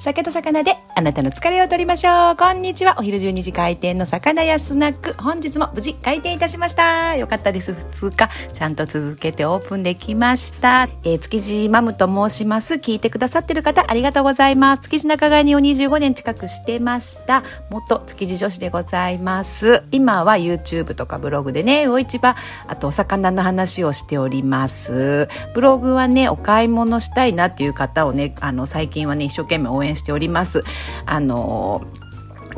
酒と魚であなたの疲れを取りましょう。こんにちは。お昼12時開店の魚屋スナック。本日も無事開店いたしました。よかったです。2日。ちゃんと続けてオープンできました。えー、築地マムと申します。聞いてくださってる方ありがとうございます。築地仲買にを25年近くしてました。元築地女子でございます。今は YouTube とかブログでね、魚市場、あとお魚の話をしております。ブログはね、お買い物したいなっていう方をね、あの、最近はね、一生懸命応援援しております。あの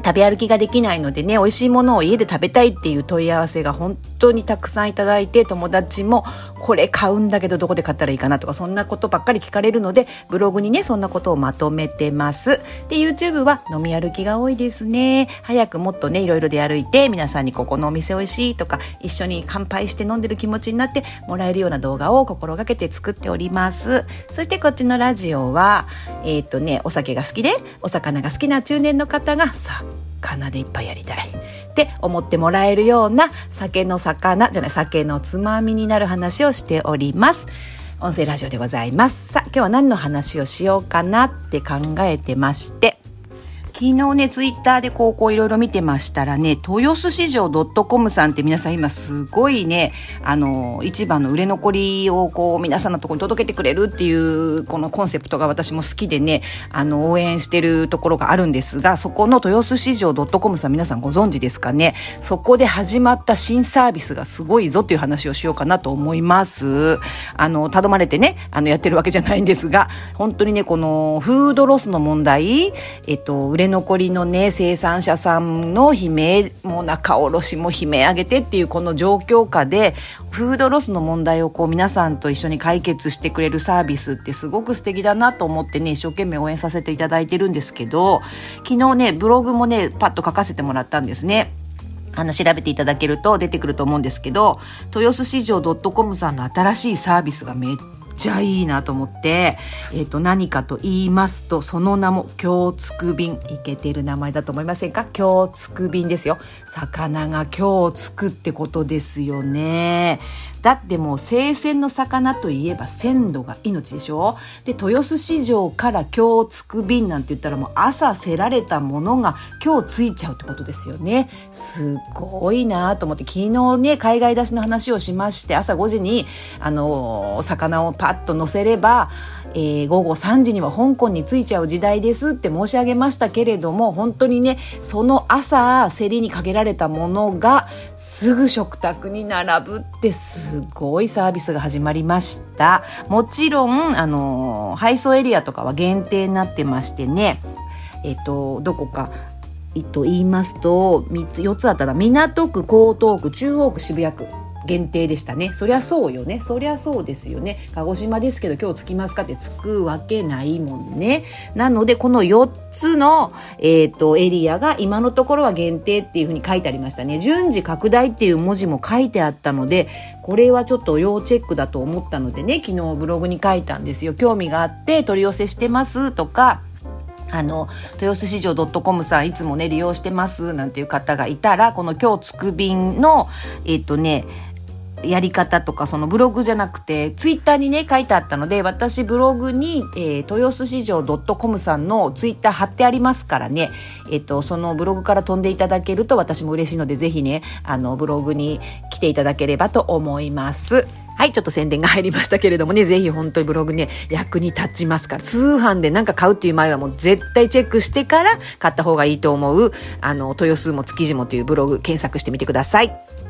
食べ歩きができないのでね、美味しいものを家で食べたいっていう問い合わせが本当にたくさんいただいて、友達もこれ買うんだけどどこで買ったらいいかなとか、そんなことばっかり聞かれるので、ブログにね、そんなことをまとめてます。で、YouTube は飲み歩きが多いですね。早くもっとね、いろいろで歩いて、皆さんにここのお店美味しいとか、一緒に乾杯して飲んでる気持ちになってもらえるような動画を心がけて作っております。そしてこっちのラジオは、えっ、とね、お酒が好きで、お魚が好きな中年の方がさ魚でいっぱいやりたいって思ってもらえるような酒の魚じゃない酒のつまみになる話をしております。音声ラジオでございます。さあ今日は何の話をしようかなって考えてまして昨日ね、ツイッターでこう、こういろいろ見てましたらね、豊洲市場 .com さんって皆さん今すごいね、あの、一番の売れ残りをこう、皆さんのところに届けてくれるっていう、このコンセプトが私も好きでね、あの、応援してるところがあるんですが、そこの豊洲市場 .com さん皆さんご存知ですかね？そこで始まった新サービスがすごいぞっていう話をしようかなと思います。あの、頼まれてね、あの、やってるわけじゃないんですが、本当にね、このフードロスの問題、えっと、売れ残りのね生産者さんの悲鳴も仲卸も悲鳴上げてっていうこの状況下でフードロスの問題をこう皆さんと一緒に解決してくれるサービスってすごく素敵だなと思ってね一生懸命応援させていただいてるんですけど昨日ねブログもねパッと書かせてもらったんですね。あの、調べていただけると出てくると思うんですけど、豊洲市場 .com さんの新しいサービスがめっちゃいいなと思って、えっ、ー、と、何かと言いますと、その名も、京つく便。いけてる名前だと思いませんか？京つく便ですよ。魚が今日つくってことですよね。だってもう生鮮の魚といえば鮮度が命でしょ？で豊洲市場から今日着く便なんて言ったらもう朝せられたものが今日着いちゃうってことですよね。すごいなと思って昨日ね海外出しの話をしまして朝5時にあの魚をパッと乗せればえー、午後3時には香港に着いちゃう時代ですって申し上げましたけれども本当にねその朝競りにかけられたものがすぐ食卓に並ぶってすごいサービスが始まりました。もちろんあの配送エリアとかは限定になってましてね。えっ、とどこかえっと言いますと3つ4つあったら港区江東区中央区渋谷区。限定でしたね。そりゃそうよね。そりゃそうですよね。鹿児島ですけど今日着きますかって着くわけないもんね。なのでこの4つの、えーと、エリアが今のところは限定っていうふうに書いてありましたね。順次拡大っていう文字も書いてあったのでこれはちょっと要チェックだと思ったのでね昨日ブログに書いたんですよ。興味があって取り寄せしてますとかあの、豊洲市場 .com さんいつもね、利用してますなんていう方がいたら、この今日つく便の、えっ、ー、とね、やり方とかそのブログじゃなくてツイッターにね書いてあったので私ブログに、えー、豊洲市場 .com さんのツイッター貼ってありますからね、えっ、ー、とそのブログから飛んでいただけると私も嬉しいのでぜひねあのブログに来ていただければと思います。はい、ちょっと宣伝が入りましたけれどもね、ぜひ本当にブログね、役に立ちますから、通販でなんか買うっていう前はもう絶対チェックしてから買った方がいいと思う、あの、豊洲も築地もというブログ検索してみてください。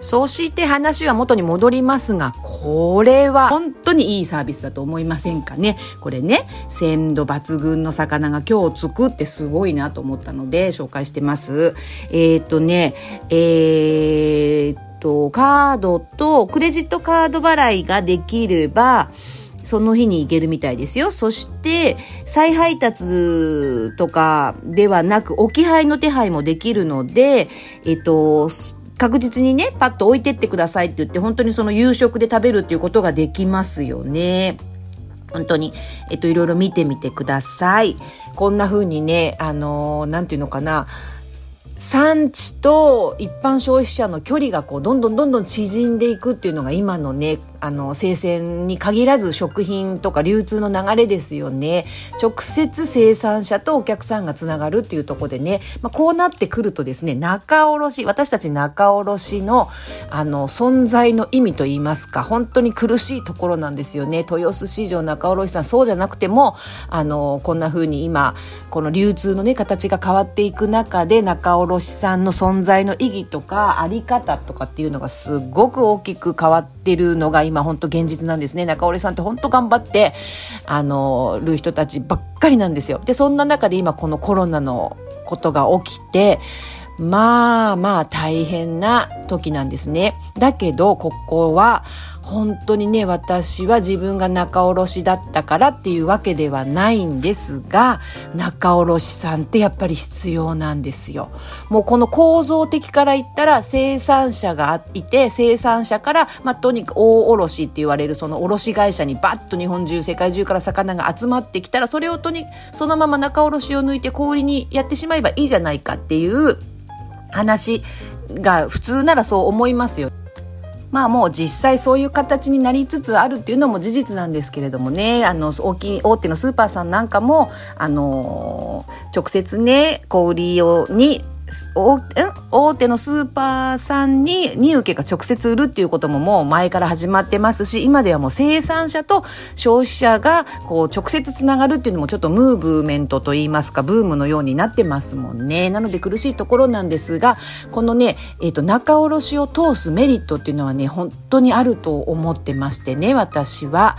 そして話は元に戻りますが、これは本当にいいサービスだと思いませんかね？これね、鮮度抜群の魚が今日つくってすごいなと思ったので紹介してます。えっ、ー、とね、えー、っと、カードとクレジットカード払いができれば、その日に行けるみたいですよ。そして、再配達とかではなく、置き配の手配もできるので、えっと、確実にね、パッと置いてってくださいって言って、本当にその夕食で食べるっていうことができますよね。本当に、えっと、いろいろ見てみてください。こんな風にね、あのー、なんていうのかな、産地と一般消費者の距離がこうどんどんどんどん縮んでいくっていうのが今のねあの、生鮮に限らず食品とか流通の流れですよね。直接生産者とお客さんがつながるっていうところでね、まあ、こうなってくるとですね、仲卸、私たち仲卸の、あの、存在の意味といいますか、本当に苦しいところなんですよね。豊洲市場仲卸さん、そうじゃなくても、あの、こんな風に今、この流通のね、形が変わっていく中で、仲卸さんの存在の意義とか、あり方とかっていうのがすごく大きく変わってるのが今本当現実なんですね。中折さんって本当頑張って、あの、る人たちばっかりなんですよ。で、そんな中で今このコロナのことが起きて、まあまあ大変な時なんですね。だけど、ここは本当にね、私は自分が仲卸だったからっていうわけではないんですが、仲卸さんってやっぱり必要なんですよ。もうこの構造的から言ったら生産者がいて、生産者から、まあ、とにかく大卸って言われるその卸会社にバッと日本中、世界中から魚が集まってきたら、それをとに、そのまま仲卸を抜いて小売りにやってしまえばいいじゃないかっていう話が普通ならそう思いますよ。まあもう実際そういう形になりつつあるっていうのも事実なんですけれどもね、あの、大きい大手のスーパーさんなんかも、あの、直接ね、小売りを、に大手のスーパーさんに荷受けが直接売るっていうことももう前から始まってますし、今ではもう生産者と消費者がこう直接つながるっていうのもちょっとムーブメントといいますか、ブームのようになってますもんね。なので苦しいところなんですが、このね、え、ー、と、仲卸を通すメリットっていうのはね、本当にあると思ってましてね、私は。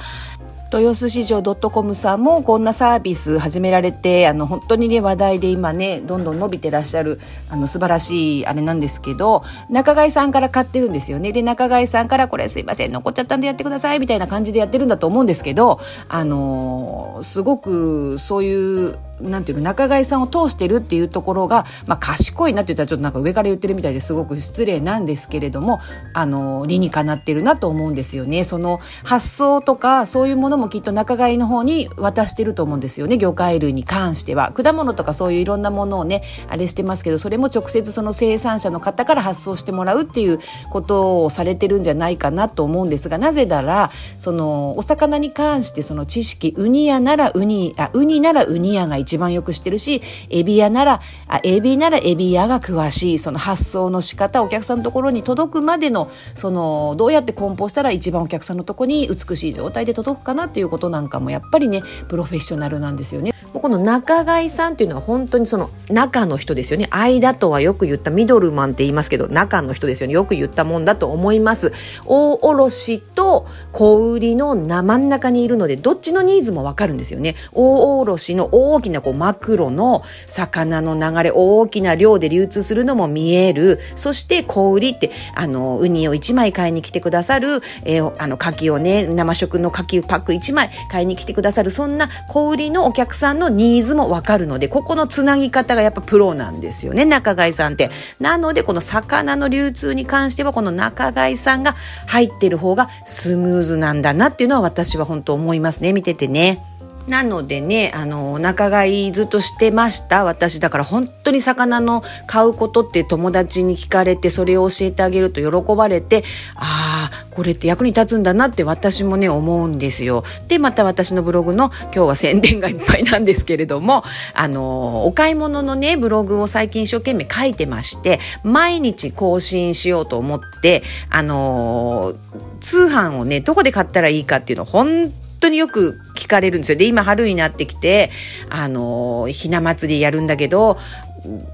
豊洲市場 .com さんもこんなサービス始められてあの本当にね話題で今ねどんどん伸びてらっしゃるあの素晴らしいあれなんですけど仲買さんから買ってるんですよね。で仲買さんからこれすいません残っちゃったんでやってくださいみたいな感じでやってるんだと思うんですけどあのすごくそういうなんていうの仲買さんを通してるっていうところが、まあ、賢いなって言ったらちょっとなんか上から言ってるみたいですごく失礼なんですけれどもあの理にかなってるなと思うんですよね。その発想とかそういうものもきっと仲買の方に渡してると思うんですよね。魚介類に関しては。果物とかそういういろんなものをねあれしてますけどそれも直接その生産者の方から発送してもらうっていうことをされてるんじゃないかなと思うんですがなぜならそのお魚に関してその知識ウニ屋ならウニあウニならウニ屋が一一番よく知ってるし、エビ屋なら、あエビならエビ屋が詳しい、その発送の仕方、お客さんのところに届くまでの、その、どうやって梱包したら一番お客さんのところに美しい状態で届くかなっていうことなんかも、やっぱりね、プロフェッショナルなんですよね。この仲買さんっていうのは本当にその中の人ですよね。間とはよく言ったミドルマンって言いますけど、中の人ですよね。よく言ったもんだと思います。大卸と小売りの真ん中にいるので、どっちのニーズもわかるんですよね。大卸の大きなこうマクロの魚の流れ、大きな量で流通するのも見える。そして小売りって、あの、ウニを1枚買いに来てくださる、えー、あの、牡蠣をね、生食の牡蠣パック1枚買いに来てくださる、そんな小売りのお客さんのニーズもわかるので、ここのつなぎ方がやっぱプロなんですよね、仲買さんって。なので、この魚の流通に関しては、この仲買さんが入ってる方がスムーズなんだなっていうのは私は本当思いますね、見ててね。なのでね、あの、仲買いずっとしてました。私、だから本当に魚の買うことって友達に聞かれて、それを教えてあげると喜ばれて、ああ、これって役に立つんだなって私もね、思うんですよ。で、また私のブログの、今日は宣伝がいっぱいなんですけれども、あの、お買い物のね、ブログを最近一生懸命書いてまして、毎日更新しようと思って、あの、通販をね、どこで買ったらいいかっていうのを本当によく聞かれるんですよ。で、今春になってきて、あの、ひな祭りやるんだけど、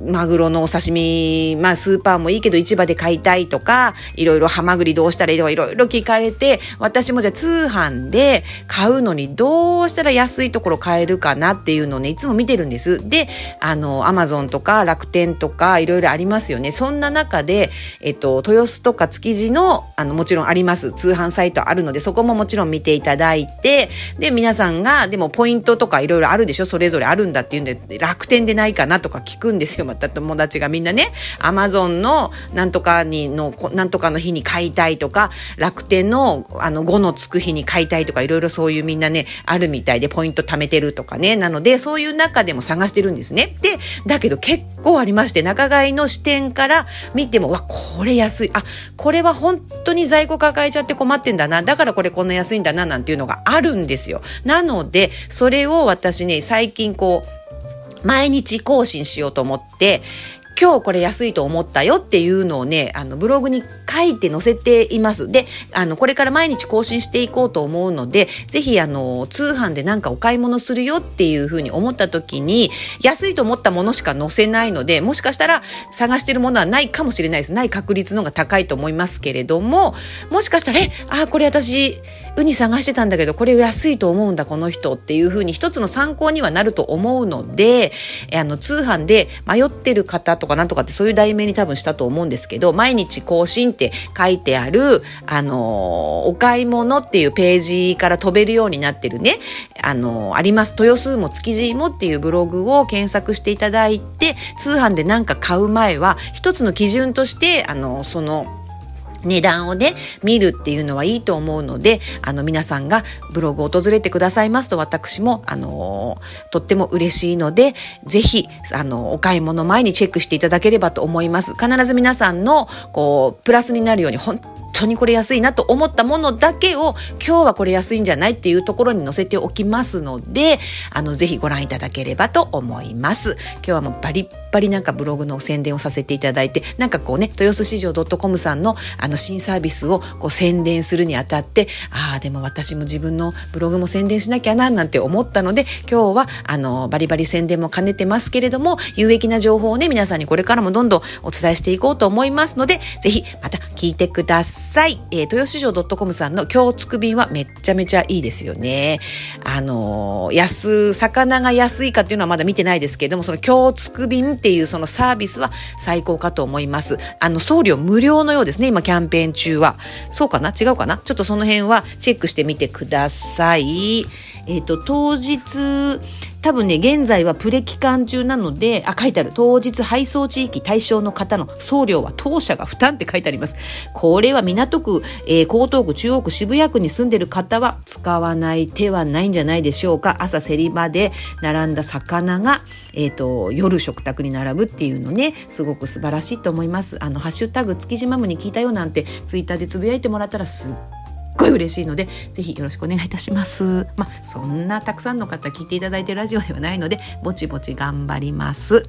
マグロのお刺身、まあスーパーもいいけど市場で買いたいとか、いろいろハマグリどうしたらいいとかいろいろ聞かれて、私もじゃあ通販で買うのにどうしたら安いところ買えるかなっていうのをね、いつも見てるんです。で、あの、アマゾンとか楽天とかいろいろありますよね。そんな中で、えっと、豊洲とか築地の、あの、もちろんあります。通販サイトあるので、そこももちろん見ていただいて、で、皆さんが、でもポイントとかいろいろあるでしょ？それぞれあるんだっていうんで、楽天でないかなとか聞くんんですよ。また友達がみんなね、アマゾンのなんとかにの、なんとかの日に買いたいとか、楽天のあの5のつく日に買いたいとか、いろいろそういうみんなね、あるみたいでポイント貯めてるとかね。なので、そういう中でも探してるんですね。で、だけど結構ありまして、仲買の視点から見ても、わ、これ安い。あ、これは本当に在庫抱えちゃって困ってんだな。だからこれこんな安いんだな、なんていうのがあるんですよ。なので、それを私ね、最近こう、毎日更新しようと思って、今日これ安いと思ったよっていうのをね、あの、ブログに書いて載せています。で、あの、これから毎日更新していこうと思うので、ぜひ、あの、通販でなんかお買い物するよっていうふうに思った時に、安いと思ったものしか載せないので、もしかしたら探してるものはないかもしれないです。ない確率の方が高いと思いますけれども、もしかしたら、え、あ、これ私、ウニ探してたんだけど、これ安いと思うんだ、この人っていうふうに一つの参考にはなると思うので、あの、通販で迷ってる方とかなんとかってそういう題名に多分したと思うんですけど、毎日更新って書いてある、あの、お買い物っていうページから飛べるようになってるね、あの、あります。豊洲も築地もっていうブログを検索していただいて、通販で何か買う前は、一つの基準として、あの、その、値段をね、見るっていうのはいいと思うので、あの、皆さんがブログを訪れてくださいますと、私も、あのー、とっても嬉しいので、ぜひ、あの、お買い物前にチェックしていただければと思います。必ず皆さんの、こう、プラスになるように、本当にこれ安いなと思ったものだけを今日はこれ安いんじゃないっていうところに載せておきますので、あの、ぜひご覧いただければと思います。今日はもうバリッバリなんかブログの宣伝をさせていただいて、なんかこうね、豊洲市場 .com さんのあの新サービスをこう宣伝するにあたって、ああ、でも私も自分のブログも宣伝しなきゃな、なんて思ったので、今日はあの、バリバリ宣伝も兼ねてますけれども、有益な情報をね、皆さんにこれからもどんどんお伝えしていこうと思いますので、ぜひまた聞いてください。えー、豊洲市場 .com さんの今日つく便はめっちゃめちゃいいですよね。あのー、安、魚が安いかっていうのはまだ見てないですけれども、その今日つく便っていうそのサービスは最高かと思います。あの、送料無料のようですね、今キャンペーン中は。そうかな？違うかな？ちょっとその辺はチェックしてみてください。えっ、ー、と、当日、多分ね、現在はプレ期間中なので、あ、書いてある。当日配送地域対象の方の送料は当社が負担って書いてあります。これは港区、えー、江東区、中央区、渋谷区に住んでる方は使わない手はないんじゃないでしょうか。朝競り場で並んだ魚が、えっ、ー、と、夜食卓に並ぶっていうのね、すごく素晴らしいと思います。あの、ハッシュタグ、築地マムに聞いたよなんて、ツイッターでつぶやいてもらったらすっごい嬉しいので、ぜひよろしくお願いいたします。まあ、そんなたくさんの方聞いていただいてるラジオではないので、ぼちぼち頑張ります。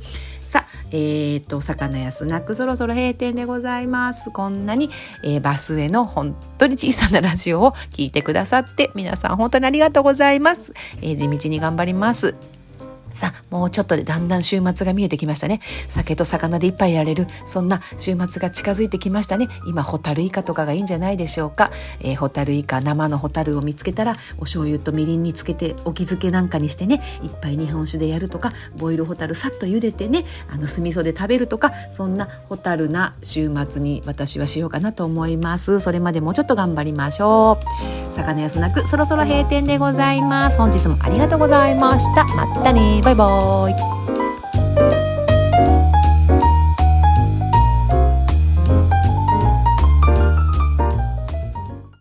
さあ、えー、っと、魚やスナックそろそろ閉店でございます。こんなに、えー、バスへの本当に小さなラジオを聞いてくださって、皆さん本当にありがとうございます。えー、地道に頑張ります。さあ、もうちょっとでだんだん週末が見えてきましたね。酒と魚で一杯やれる、そんな週末が近づいてきましたね。今、ホタルイカとかがいいんじゃないでしょうか。えー、ホタルイカ、生のホタルを見つけたら、お醤油とみりんにつけて、お気づけなんかにしてね、一杯日本酒でやるとか、ボイルホタルさっと茹でてね、あの、酢味噌で食べるとか、そんなホタルな週末に私はしようかなと思います。それまでもうちょっと頑張りましょう。魚安なく、そろそろ閉店でございます。本日もありがとうございました。またねバイバーイ。